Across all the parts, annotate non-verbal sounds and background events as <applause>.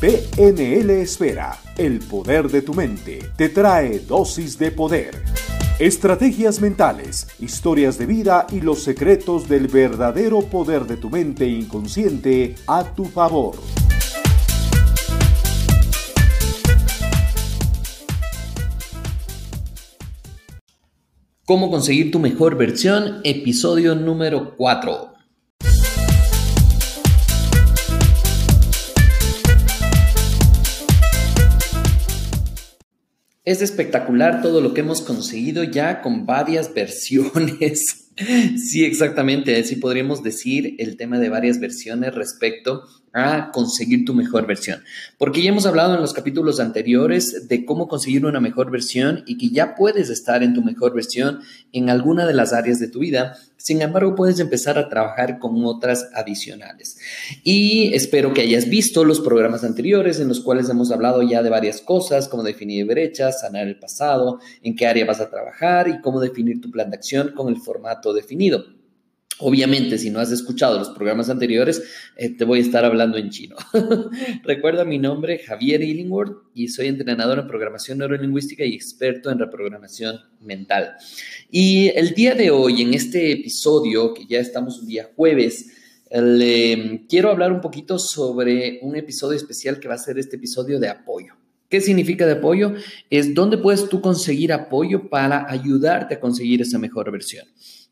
PNL Esfera, el poder de tu mente, te trae dosis de poder. Estrategias mentales, historias de vida y los secretos del verdadero poder de tu mente inconsciente a tu favor. ¿Cómo conseguir tu mejor versión? Episodio número 4. Es espectacular todo lo que hemos conseguido ya con varias <laughs> versiones. sí, exactamente, así podríamos decir el tema de varias versiones respecto a conseguir tu mejor versión. Porque ya hemos hablado en los capítulos anteriores de cómo conseguir una mejor versión y que ya puedes estar en tu mejor versión en alguna de las áreas de tu vida. Sin embargo, puedes empezar a trabajar con otras adicionales. Y espero que hayas visto los programas anteriores en los cuales hemos hablado ya de varias cosas, como definir brechas, sanar el pasado, en qué área vas a trabajar y cómo definir tu plan de acción con el formato definido. Obviamente, si no has escuchado los programas anteriores, eh, te voy a estar hablando en chino. <laughs> Recuerda mi nombre, Javier Illingworth, y soy entrenador en programación neurolingüística y experto en reprogramación mental. Y el día de hoy, en este episodio, que ya estamos un día jueves, quiero hablar un poquito sobre un episodio especial que va a ser este episodio de apoyo. ¿Qué significa de apoyo? Es dónde puedes tú conseguir apoyo para ayudarte a conseguir esa mejor versión.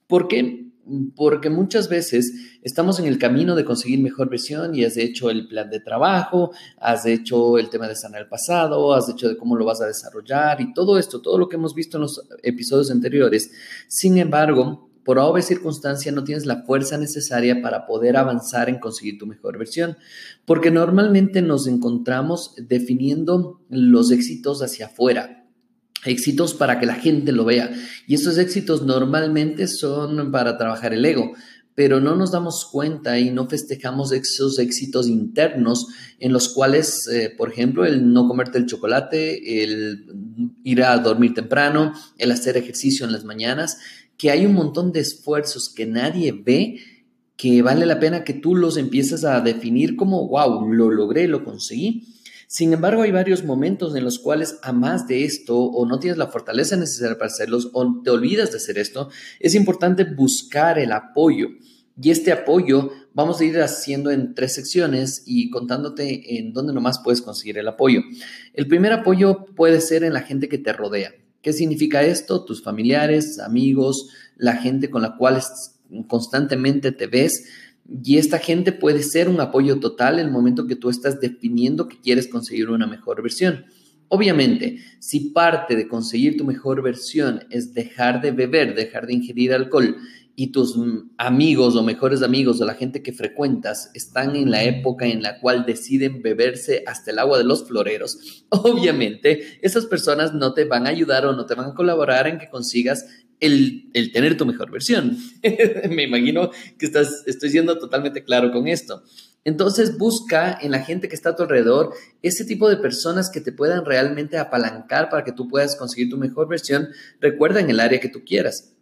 ¿Por qué? Porque muchas veces estamos en el camino de conseguir mejor versión y has hecho el plan de trabajo, has hecho el tema de sanar el pasado, has hecho de cómo lo vas a desarrollar y todo esto, todo lo que hemos visto en los episodios anteriores. Sin embargo, por obvia circunstancia no tienes la fuerza necesaria para poder avanzar en conseguir tu mejor versión, porque normalmente nos encontramos definiendo los éxitos hacia afuera, éxitos para que la gente lo vea. Y esos éxitos normalmente son para trabajar el ego, pero no nos damos cuenta y no festejamos esos éxitos internos en los cuales, eh, por ejemplo, el no comerte el chocolate, el ir a dormir temprano, el hacer ejercicio en las mañanas, que hay un montón de esfuerzos que nadie ve que vale la pena que tú los empieces a definir como, wow, lo logré, lo conseguí sin embargo, hay varios momentos en los cuales, a más de esto, o no tienes la fortaleza necesaria para hacerlos, o te olvidas de hacer esto, es importante buscar el apoyo. Y este apoyo vamos a ir haciendo en tres secciones y contándote en dónde nomás puedes conseguir el apoyo. El primer apoyo puede ser en la gente que te rodea. ¿Qué significa esto? Tus familiares, amigos, la gente con la cual constantemente te ves y esta gente puede ser un apoyo total el momento que tú estás definiendo que quieres conseguir una mejor versión. Obviamente, si parte de conseguir tu mejor versión es dejar de beber, dejar de ingerir alcohol y tus amigos o mejores amigos o la gente que frecuentas están en la época en la cual deciden beberse hasta el agua de los floreros, <laughs> obviamente esas personas no te van a ayudar o no te van a colaborar en que consigas el, tener tu mejor versión. <laughs> Me imagino que estás, estoy siendo totalmente claro con esto. Entonces busca en la gente que está a tu alrededor ese tipo de personas que te puedan realmente apalancar para que tú puedas conseguir tu mejor versión. Recuerda en el área que tú quieras.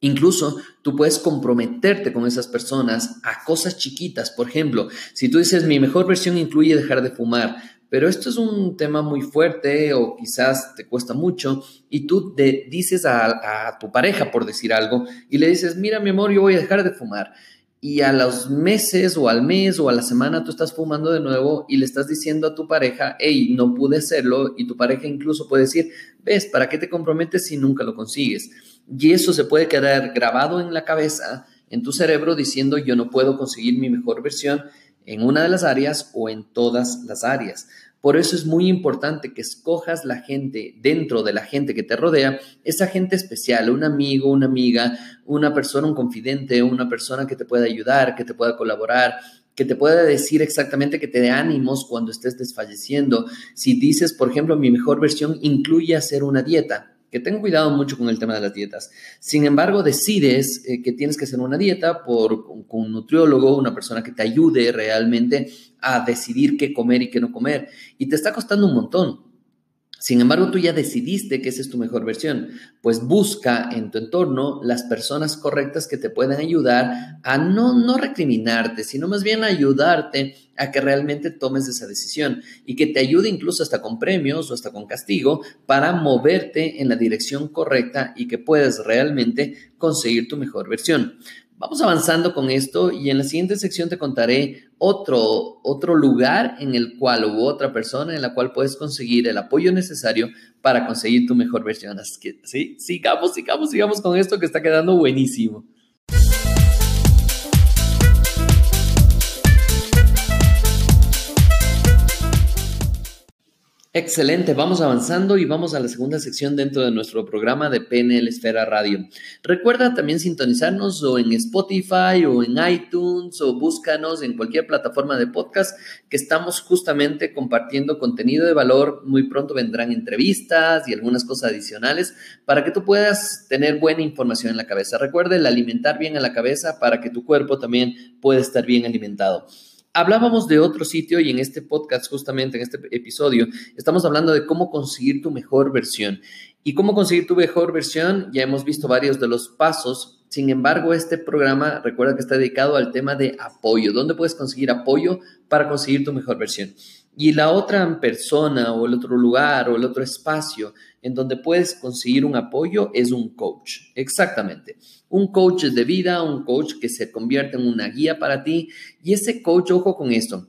Incluso tú puedes comprometerte con esas personas a cosas chiquitas. Por ejemplo, si tú dices mi mejor versión incluye dejar de fumar, pero esto es un tema muy fuerte o quizás te cuesta mucho y tú te dices a, tu pareja, por decir algo, y le dices, mira mi amor, yo voy a dejar de fumar. Y a los meses o al mes o a la semana tú estás fumando de nuevo y le estás diciendo a tu pareja, hey, no pude hacerlo y tu pareja incluso puede decir, ves, ¿para qué te comprometes si nunca lo consigues? Y eso se puede quedar grabado en la cabeza, en tu cerebro, diciendo, yo no puedo conseguir mi mejor versión en una de las áreas o en todas las áreas. Por eso es muy importante que escojas la gente dentro de la gente que te rodea, esa gente especial, un amigo, una amiga, una persona, un confidente, una persona que te pueda ayudar, que te pueda colaborar, que te pueda decir exactamente que te dé ánimos cuando estés desfalleciendo. Si dices, por ejemplo, mi mejor versión incluye hacer una dieta, que ten cuidado mucho con el tema de las dietas. Sin embargo, decides eh, que tienes que hacer una dieta por, con un nutriólogo, una persona que te ayude realmente a decidir qué comer y qué no comer. Y te está costando un montón. Sin embargo, tú ya decidiste que esa es tu mejor versión, pues busca en tu entorno las personas correctas que te puedan ayudar a no, no recriminarte, sino más bien ayudarte a que realmente tomes esa decisión y que te ayude incluso hasta con premios o hasta con castigo para moverte en la dirección correcta y que puedas realmente conseguir tu mejor versión. Vamos avanzando con esto y en la siguiente sección te contaré otro, otro lugar en el cual hubo otra persona en la cual puedes conseguir el apoyo necesario para conseguir tu mejor versión. Así que sí, sigamos, sigamos, sigamos con esto que está quedando buenísimo. Excelente, vamos avanzando y vamos a la segunda sección dentro de nuestro programa de PNL Esfera Radio. Recuerda también sintonizarnos o en Spotify o en iTunes o búscanos en cualquier plataforma de podcast que estamos justamente compartiendo contenido de valor. Muy pronto vendrán entrevistas y algunas cosas adicionales para que tú puedas tener buena información en la cabeza. Recuerda el alimentar bien a la cabeza para que tu cuerpo también pueda estar bien alimentado hablábamos de otro sitio y en este podcast, justamente en este episodio, estamos hablando de cómo conseguir tu mejor versión. Y cómo conseguir tu mejor versión, ya hemos visto varios de los pasos. Sin embargo, este programa, recuerda que está dedicado al tema de apoyo. ¿Dónde puedes conseguir apoyo para conseguir tu mejor versión? Y la otra persona o el otro lugar o el otro espacio en donde puedes conseguir un apoyo es un coach. Exactamente. Un coach de vida, un coach que se convierte en una guía para ti. Y ese coach, ojo con esto,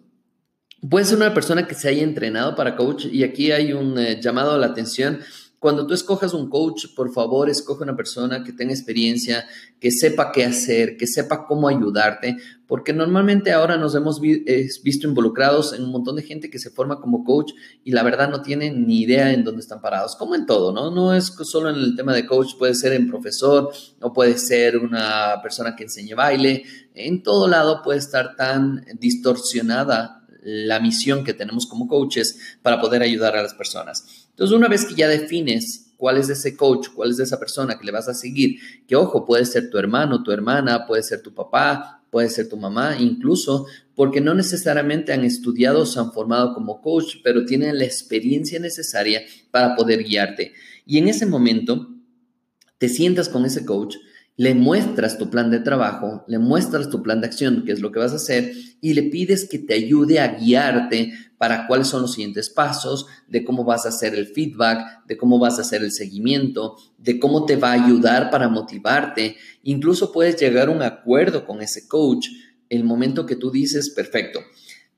puede ser una persona que se haya entrenado para coach y aquí hay un eh, llamado a la atención cuando tú escojas un coach, por favor, escoge una persona que tenga experiencia, que sepa qué hacer, que sepa cómo ayudarte, porque normalmente ahora nos hemos visto involucrados en un montón de gente que se forma como coach y la verdad no tienen ni idea en dónde están parados, como en todo, ¿no? No es solo en el tema de coach, puede ser en profesor, o puede ser una persona que enseñe baile, en todo lado puede estar tan distorsionada la misión que tenemos como coaches para poder ayudar a las personas. Entonces, una vez que ya defines cuál es ese coach, cuál es esa persona que le vas a seguir, que ojo, puede ser tu hermano, tu hermana, puede ser tu papá, puede ser tu mamá, incluso porque no necesariamente han estudiado o se han formado como coach, pero tienen la experiencia necesaria para poder guiarte. Y en ese momento, te sientas con ese coach le muestras tu plan de trabajo, le muestras tu plan de acción, qué es lo que vas a hacer, y le pides que te ayude a guiarte para cuáles son los siguientes pasos, de cómo vas a hacer el feedback, de cómo vas a hacer el seguimiento, de cómo te va a ayudar para motivarte. Incluso puedes llegar a un acuerdo con ese coach el momento que tú dices, perfecto.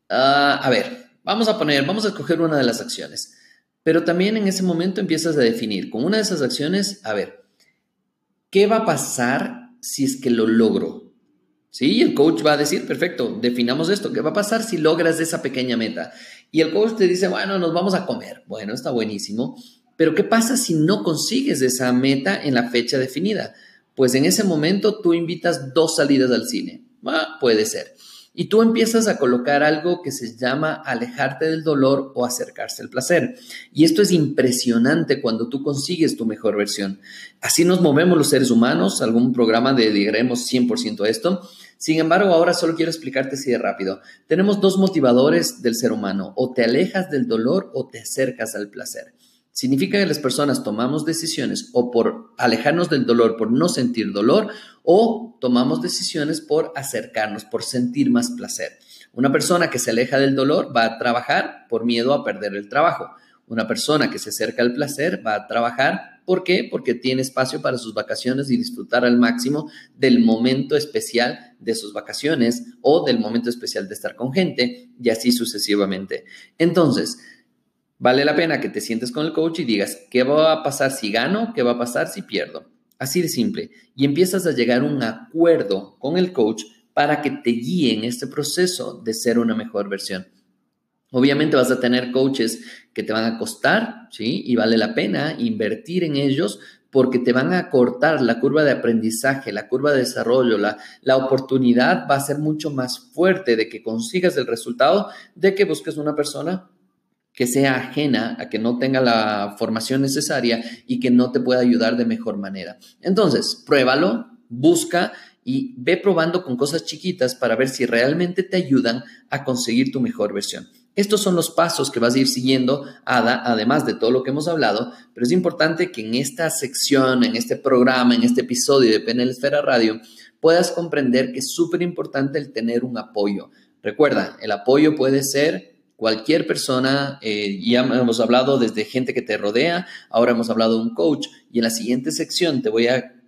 Ah, a ver, vamos a poner, vamos a escoger una de las acciones, pero también en ese momento empiezas a definir con una de esas acciones, a ver, ¿qué va a pasar si es que lo logro? Sí, el coach va a decir, perfecto, definamos esto, ¿qué va a pasar si logras esa pequeña meta? Y el coach te dice, bueno, nos vamos a comer. Bueno, está buenísimo, pero ¿qué pasa si no consigues esa meta en la fecha definida? Pues en ese momento tú invitas dos salidas al cine. Ah, puede ser. Y tú empiezas a colocar algo que se llama alejarte del dolor o acercarse al placer. Y esto es impresionante cuando tú consigues tu mejor versión. Así nos movemos los seres humanos, algún programa dedicaremos 100% a esto. Sin embargo, ahora solo quiero explicarte así de rápido. Tenemos dos motivadores del ser humano, o te alejas del dolor o te acercas al placer. Significa que las personas tomamos decisiones o por alejarnos del dolor, por no sentir dolor, o tomamos decisiones por acercarnos, por sentir más placer. Una persona que se aleja del dolor va a trabajar por miedo a perder el trabajo. Una persona que se acerca al placer va a trabajar, ¿por qué? Porque tiene espacio para sus vacaciones y disfrutar al máximo del momento especial de sus vacaciones o del momento especial de estar con gente y así sucesivamente. Entonces, Vale la pena que te sientes con el coach y digas, ¿qué va a pasar si gano? ¿Qué va a pasar si pierdo? Así de simple. Y empiezas a llegar a un acuerdo con el coach para que te guíe en este proceso de ser una mejor versión. Obviamente vas a tener coaches que te van a costar, ¿sí? Y vale la pena invertir en ellos porque te van a cortar la curva de aprendizaje, la curva de desarrollo, la, la oportunidad va a ser mucho más fuerte de que consigas el resultado de que busques una persona que sea ajena, a que no tenga la formación necesaria y que no te pueda ayudar de mejor manera. Entonces, pruébalo, busca y ve probando con cosas chiquitas para ver si realmente te ayudan a conseguir tu mejor versión. Estos son los pasos que vas a ir siguiendo, Ada, además de todo lo que hemos hablado, pero es importante que en esta sección, en este programa, en este episodio de PNL Esfera Radio, puedas comprender que es súper importante el tener un apoyo. Recuerda, el apoyo puede ser cualquier persona, eh, ya hemos hablado desde gente que te rodea, ahora hemos hablado de un coach y en la siguiente sección te voy a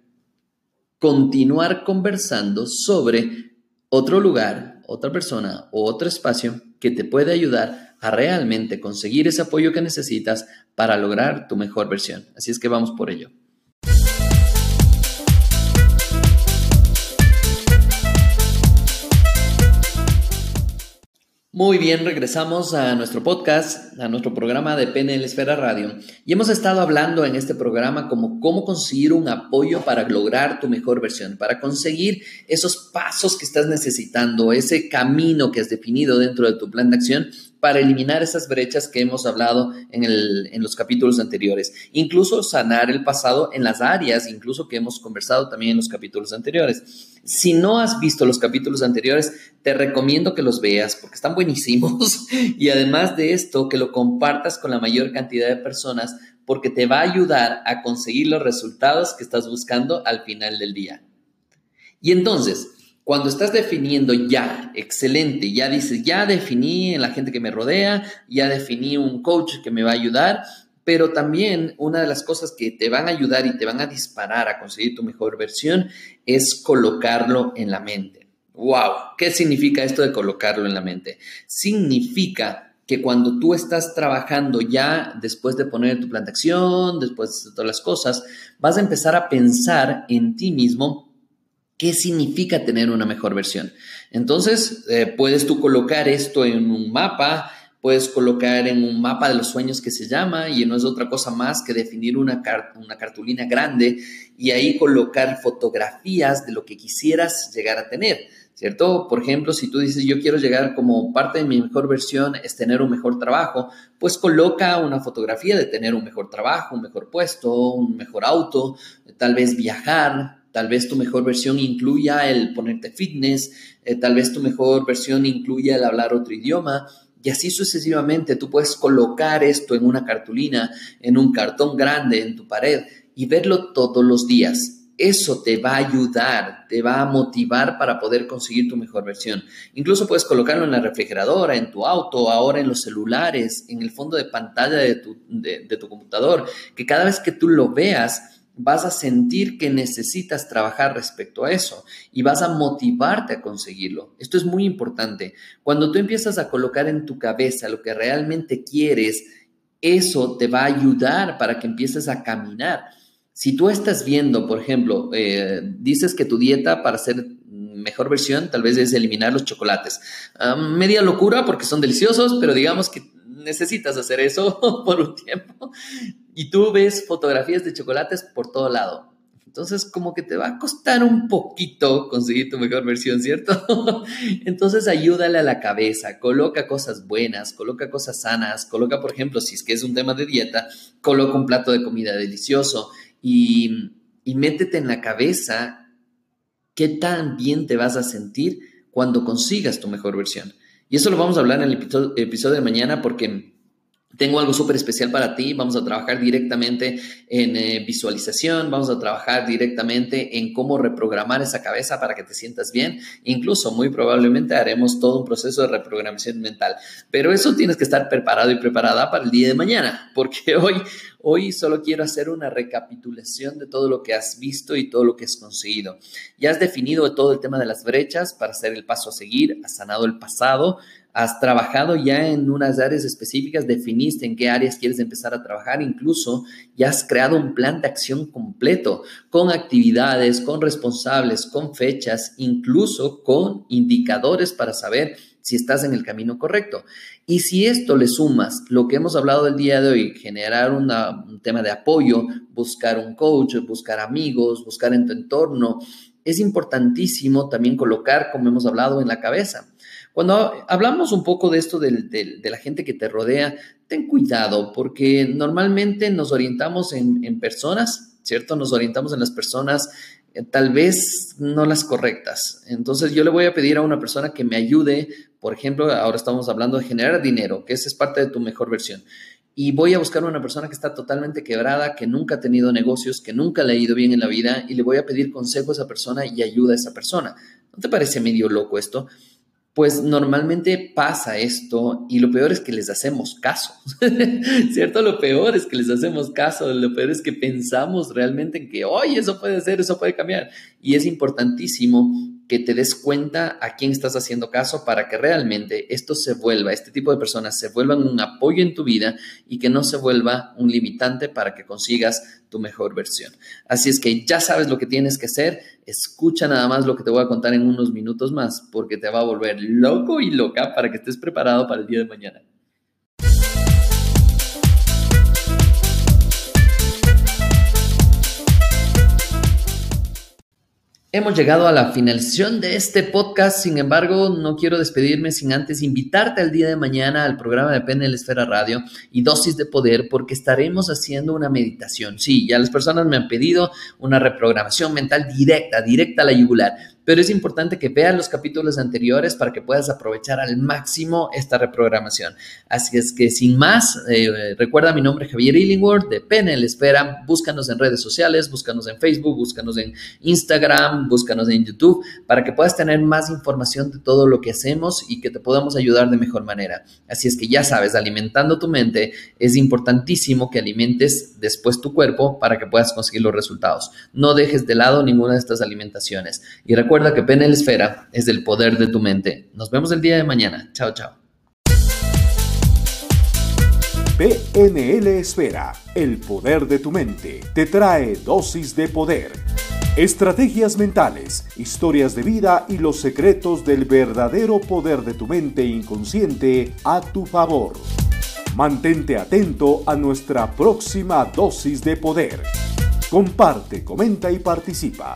continuar conversando sobre otro lugar, otra persona o otro espacio que te puede ayudar a realmente conseguir ese apoyo que necesitas para lograr tu mejor versión. Así es que vamos por ello. Muy bien, regresamos a nuestro podcast, a nuestro programa de PNL Esfera Radio. Y hemos estado hablando en este programa como cómo conseguir un apoyo para lograr tu mejor versión, para conseguir esos pasos que estás necesitando, ese camino que has definido dentro de tu plan de acción para eliminar esas brechas que hemos hablado en, los capítulos anteriores. Incluso sanar el pasado en las áreas, incluso que hemos conversado también en los capítulos anteriores. Si no has visto los capítulos anteriores, te recomiendo que los veas porque están buenísimos <laughs> y además de esto, que lo compartas con la mayor cantidad de personas porque te va a ayudar a conseguir los resultados que estás buscando al final del día. Y entonces, cuando estás definiendo ya, excelente, ya dices, ya definí en la gente que me rodea, ya definí un coach que me va a ayudar, pero también una de las cosas que te van a ayudar y te van a disparar a conseguir tu mejor versión es colocarlo en la mente. ¡Wow! ¿Qué significa esto de colocarlo en la mente? Significa que cuando tú estás trabajando ya después de poner tu plan de acción, después de todas las cosas, vas a empezar a pensar en ti mismo ¿Qué significa tener una mejor versión? Entonces, eh, puedes tú colocar esto en un mapa, puedes colocar en un mapa de los sueños que se llama y no es otra cosa más que definir una, una cartulina grande y ahí colocar fotografías de lo que quisieras llegar a tener. ¿cierto? Por ejemplo, si tú dices, yo quiero llegar como parte de mi mejor versión es tener un mejor trabajo, pues coloca una fotografía de tener un mejor trabajo, un mejor puesto, un mejor auto, tal vez viajar, Tal vez tu mejor versión incluya el ponerte fitness, eh, tal vez tu mejor versión incluya el hablar otro idioma. Y así sucesivamente tú puedes colocar esto en una cartulina, en un cartón grande, en tu pared y verlo todos los días. Eso te va a ayudar, te va a motivar para poder conseguir tu mejor versión. Incluso puedes colocarlo en la refrigeradora, en tu auto, ahora en los celulares, en el fondo de pantalla de tu, de tu computador, que cada vez que tú lo veas, vas a sentir que necesitas trabajar respecto a eso y vas a motivarte a conseguirlo. Esto es muy importante. Cuando tú empiezas a colocar en tu cabeza lo que realmente quieres, eso te va a ayudar para que empieces a caminar. Si tú estás viendo, por ejemplo, eh, dices que tu dieta para ser mejor versión tal vez es eliminar los chocolates. Media locura porque son deliciosos, pero digamos que necesitas hacer eso <laughs> por un tiempo y tú ves fotografías de chocolates por todo lado. Entonces, como que te va a costar un poquito conseguir tu mejor versión, ¿cierto? <laughs> Entonces, ayúdale a la cabeza, coloca cosas buenas, coloca cosas sanas, coloca, por ejemplo, si es que es un tema de dieta, coloca un plato de comida delicioso y, y métete en la cabeza qué tan bien te vas a sentir cuando consigas tu mejor versión. Y eso lo vamos a hablar en el episodio, de mañana porque tengo algo súper especial para ti. Vamos a trabajar directamente en eh, visualización, vamos a trabajar directamente en cómo reprogramar esa cabeza para que te sientas bien. Incluso muy probablemente haremos todo un proceso de reprogramación mental. Pero eso tienes que estar preparado y preparada para el día de mañana, porque <laughs> hoy, Hoy solo quiero hacer una recapitulación de todo lo que has visto y todo lo que has conseguido. Ya has definido todo el tema de las brechas para hacer el paso a seguir, has sanado el pasado, has trabajado ya en unas áreas específicas, definiste en qué áreas quieres empezar a trabajar, incluso ya has creado un plan de acción completo con actividades, con responsables, con fechas, incluso con indicadores para saber si estás en el camino correcto. Y si esto le sumas lo que hemos hablado el día de hoy, generar un tema de apoyo, buscar un coach, buscar amigos, buscar en tu entorno, es importantísimo también colocar, como hemos hablado, en la cabeza. Cuando hablamos un poco de esto de, la gente que te rodea, ten cuidado porque normalmente nos orientamos en, en personas, ¿cierto? Nos orientamos en las personas eh, tal vez no las correctas. Entonces yo le voy a pedir a una persona que me ayude, por ejemplo, ahora estamos hablando de generar dinero, que esa es parte de tu mejor versión. Y voy a buscar a una persona que está totalmente quebrada, que nunca ha tenido negocios, que nunca le ha ido bien en la vida, y le voy a pedir consejo a esa persona y ayuda a esa persona. ¿No te parece medio loco esto? Pues normalmente pasa esto y lo peor es que les hacemos caso, <laughs> ¿cierto? Lo peor es que les hacemos caso, lo peor es que pensamos realmente en que, oye, eso puede ser, eso puede cambiar. Y es importantísimo que te des cuenta a quién estás haciendo caso para que realmente esto se vuelva, este tipo de personas se vuelvan un apoyo en tu vida y que no se vuelva un limitante para que consigas tu mejor versión. Así es que ya sabes lo que tienes que hacer, escucha nada más lo que te voy a contar en unos minutos más porque te va a volver loco y loca para que estés preparado para el día de mañana. Hemos llegado a la finalización de este podcast, sin embargo, no quiero despedirme sin antes invitarte al día de mañana al programa de PNL Esfera Radio y Dosis de Poder porque estaremos haciendo una meditación. Sí, ya las personas me han pedido una reprogramación mental directa, directa a la yugular pero es importante que veas los capítulos anteriores para que puedas aprovechar al máximo esta reprogramación. Así es que sin más, eh, recuerda mi nombre Javier Illingworth de PNL Espera, búscanos en redes sociales, búscanos en Facebook, búscanos en Instagram, búscanos en YouTube para que puedas tener más información de todo lo que hacemos y que te podamos ayudar de mejor manera. Así es que ya sabes, alimentando tu mente es importantísimo que alimentes después tu cuerpo para que puedas conseguir los resultados. No dejes de lado ninguna de estas alimentaciones. Y recuerda Recuerda que PNL Esfera es el poder de tu mente. Nos vemos el día de mañana. Chao, chao. PNL Esfera, el poder de tu mente, te trae dosis de poder. Estrategias mentales, historias de vida y los secretos del verdadero poder de tu mente inconsciente a tu favor. Mantente atento a nuestra próxima dosis de poder. Comparte, comenta y participa.